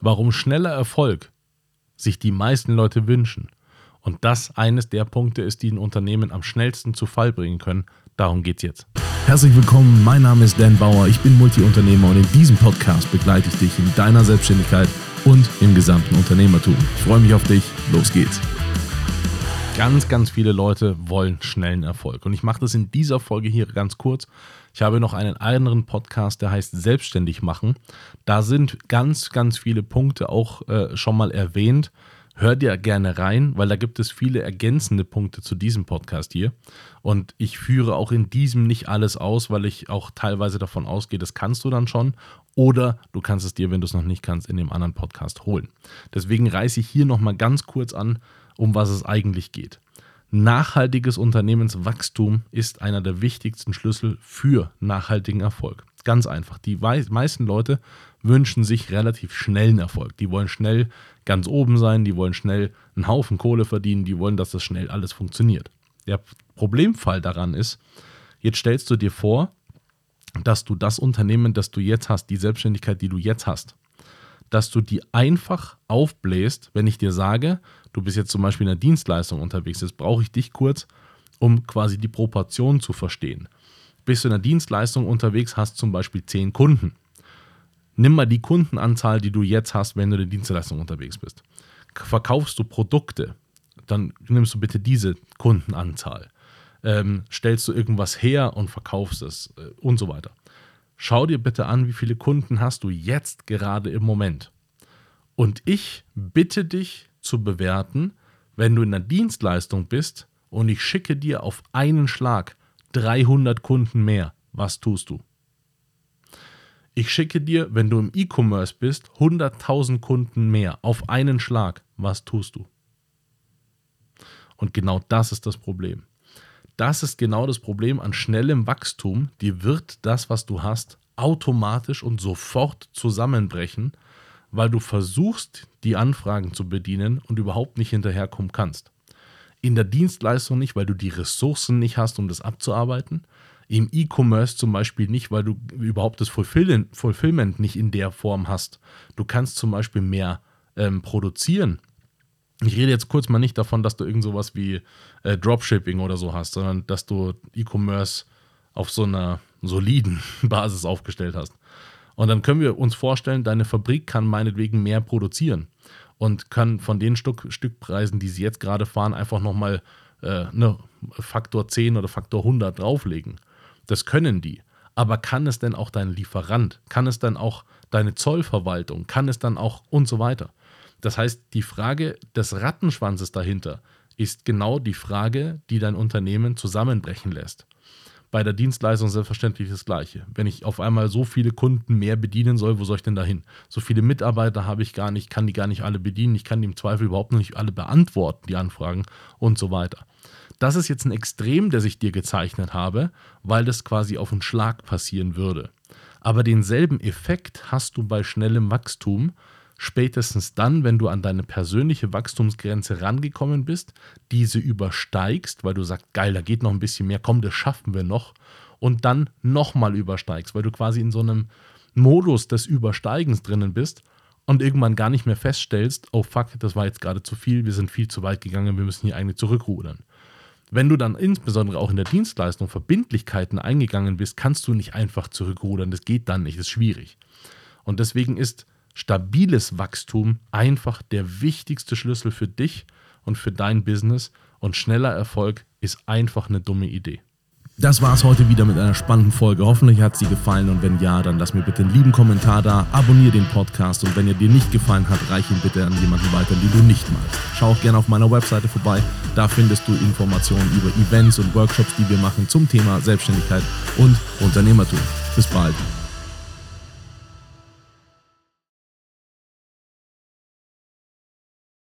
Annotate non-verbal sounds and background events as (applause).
warum schneller Erfolg sich die meisten Leute wünschen und das eines der Punkte ist, die ein Unternehmen am schnellsten zu Fall bringen können. Darum geht's jetzt. Herzlich willkommen, mein Name ist Dan Bauer, ich bin Multiunternehmer und in diesem Podcast begleite ich dich in deiner Selbstständigkeit und im gesamten Unternehmertum. Ich freue mich auf dich, los geht's. Ganz, ganz viele Leute wollen schnellen Erfolg und ich mache das in dieser Folge hier ganz kurz. Ich habe noch einen anderen Podcast, der heißt Selbstständig machen. Da sind ganz, ganz viele Punkte auch äh, schon mal erwähnt hör dir gerne rein, weil da gibt es viele ergänzende Punkte zu diesem Podcast hier. Und ich führe auch in diesem nicht alles aus, weil ich auch teilweise davon ausgehe, das kannst du dann schon. Oder du kannst es dir, wenn du es noch nicht kannst, in dem anderen Podcast holen. Deswegen reiße ich hier nochmal ganz kurz an, um was es eigentlich geht. Nachhaltiges Unternehmenswachstum ist einer der wichtigsten Schlüssel für nachhaltigen Erfolg. Ganz einfach. Die meisten Leute wünschen sich relativ schnellen Erfolg. Die wollen schnell ganz oben sein, die wollen schnell einen Haufen Kohle verdienen, die wollen, dass das schnell alles funktioniert. Der Problemfall daran ist, jetzt stellst du dir vor, dass du das Unternehmen, das du jetzt hast, die Selbstständigkeit, die du jetzt hast, dass du die einfach aufbläst, wenn ich dir sage, du bist jetzt zum Beispiel in einer Dienstleistung unterwegs, jetzt brauche ich dich kurz, um quasi die Proportion zu verstehen. Bist du in einer Dienstleistung unterwegs, hast zum Beispiel zehn Kunden Nimm mal die Kundenanzahl, die du jetzt hast, wenn du in der Dienstleistung unterwegs bist. Verkaufst du Produkte, dann nimmst du bitte diese Kundenanzahl. Ähm, stellst du irgendwas her und verkaufst es äh, und so weiter. Schau dir bitte an, wie viele Kunden hast du jetzt gerade im Moment. Und ich bitte dich zu bewerten, wenn du in der Dienstleistung bist und ich schicke dir auf einen Schlag 300 Kunden mehr, was tust du? Ich schicke dir, wenn du im E-Commerce bist, 100.000 Kunden mehr auf einen Schlag. Was tust du? Und genau das ist das Problem. Das ist genau das Problem an schnellem Wachstum. Dir wird das, was du hast, automatisch und sofort zusammenbrechen, weil du versuchst, die Anfragen zu bedienen und überhaupt nicht hinterherkommen kannst. In der Dienstleistung nicht, weil du die Ressourcen nicht hast, um das abzuarbeiten im E-Commerce zum Beispiel nicht, weil du überhaupt das Fulfillment nicht in der Form hast. Du kannst zum Beispiel mehr ähm, produzieren. Ich rede jetzt kurz mal nicht davon, dass du irgend sowas wie äh, Dropshipping oder so hast, sondern dass du E-Commerce auf so einer soliden (laughs) Basis aufgestellt hast. Und dann können wir uns vorstellen, deine Fabrik kann meinetwegen mehr produzieren und kann von den Stück, Stückpreisen, die sie jetzt gerade fahren, einfach nochmal äh, ne, Faktor 10 oder Faktor 100 drauflegen. Das können die. Aber kann es denn auch dein Lieferant? Kann es dann auch deine Zollverwaltung? Kann es dann auch und so weiter? Das heißt, die Frage des Rattenschwanzes dahinter ist genau die Frage, die dein Unternehmen zusammenbrechen lässt. Bei der Dienstleistung selbstverständlich das Gleiche. Wenn ich auf einmal so viele Kunden mehr bedienen soll, wo soll ich denn da hin? So viele Mitarbeiter habe ich gar nicht, kann die gar nicht alle bedienen, ich kann die im Zweifel überhaupt noch nicht alle beantworten, die Anfragen und so weiter. Das ist jetzt ein Extrem, das ich dir gezeichnet habe, weil das quasi auf einen Schlag passieren würde. Aber denselben Effekt hast du bei schnellem Wachstum, spätestens dann, wenn du an deine persönliche Wachstumsgrenze rangekommen bist, diese übersteigst, weil du sagst, geil, da geht noch ein bisschen mehr, komm, das schaffen wir noch, und dann nochmal übersteigst, weil du quasi in so einem Modus des Übersteigens drinnen bist und irgendwann gar nicht mehr feststellst, oh fuck, das war jetzt gerade zu viel, wir sind viel zu weit gegangen, wir müssen hier eigentlich zurückrudern. Wenn du dann insbesondere auch in der Dienstleistung Verbindlichkeiten eingegangen bist, kannst du nicht einfach zurückrudern. Das geht dann nicht, das ist schwierig. Und deswegen ist stabiles Wachstum einfach der wichtigste Schlüssel für dich und für dein Business. Und schneller Erfolg ist einfach eine dumme Idee. Das war es heute wieder mit einer spannenden Folge. Hoffentlich hat sie gefallen und wenn ja, dann lass mir bitte einen lieben Kommentar da, abonniere den Podcast und wenn er dir nicht gefallen hat, reich ihn bitte an jemanden weiter, den du nicht magst. Schau auch gerne auf meiner Webseite vorbei. Da findest du Informationen über Events und Workshops, die wir machen zum Thema Selbstständigkeit und Unternehmertum. Bis bald.